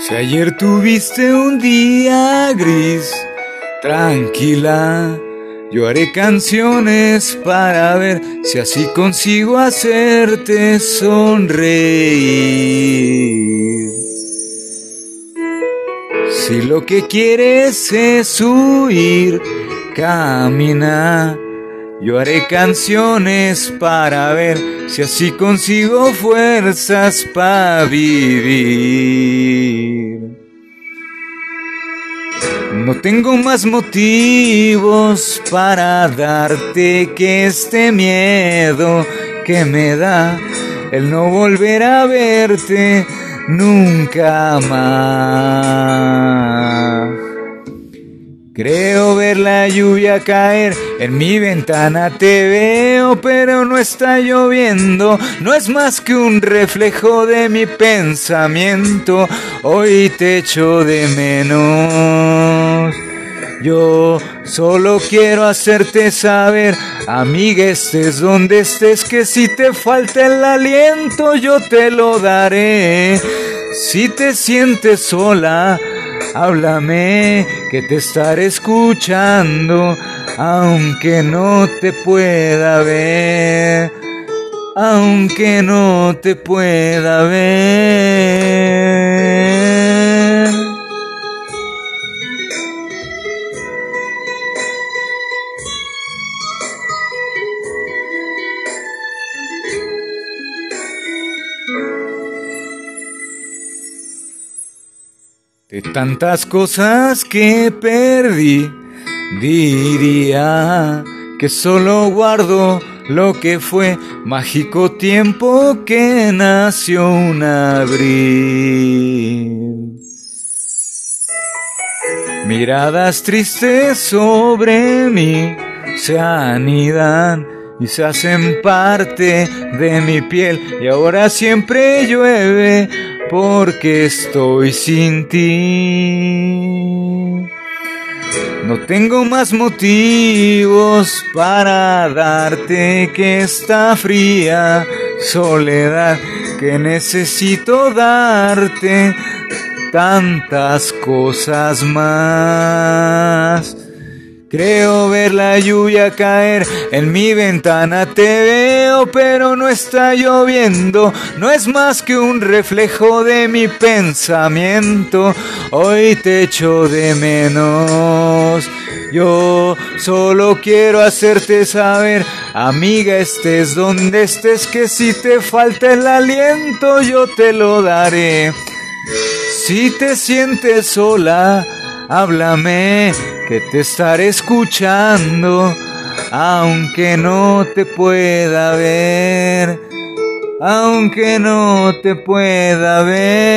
Si ayer tuviste un día gris, tranquila, yo haré canciones para ver si así consigo hacerte sonreír. Si lo que quieres es huir, camina. Yo haré canciones para ver si así consigo fuerzas para vivir. No tengo más motivos para darte que este miedo que me da el no volver a verte nunca más. Creo ver la lluvia caer, en mi ventana te veo, pero no está lloviendo, no es más que un reflejo de mi pensamiento, hoy te echo de menos. Yo solo quiero hacerte saber, amiga, estés donde estés, que si te falta el aliento yo te lo daré. Si te sientes sola, háblame, que te estaré escuchando, aunque no te pueda ver, aunque no te pueda ver. De tantas cosas que perdí, diría que solo guardo lo que fue mágico tiempo que nació un abril. Miradas tristes sobre mí se anidan y se hacen parte de mi piel y ahora siempre llueve porque estoy sin ti. No tengo más motivos para darte que esta fría soledad que necesito darte tantas cosas más. Creo ver la lluvia caer, en mi ventana te veo, pero no está lloviendo, no es más que un reflejo de mi pensamiento, hoy te echo de menos. Yo solo quiero hacerte saber, amiga, estés donde estés, que si te falta el aliento yo te lo daré. Si te sientes sola, háblame, que te estaré escuchando, aunque no te pueda ver, aunque no te pueda ver.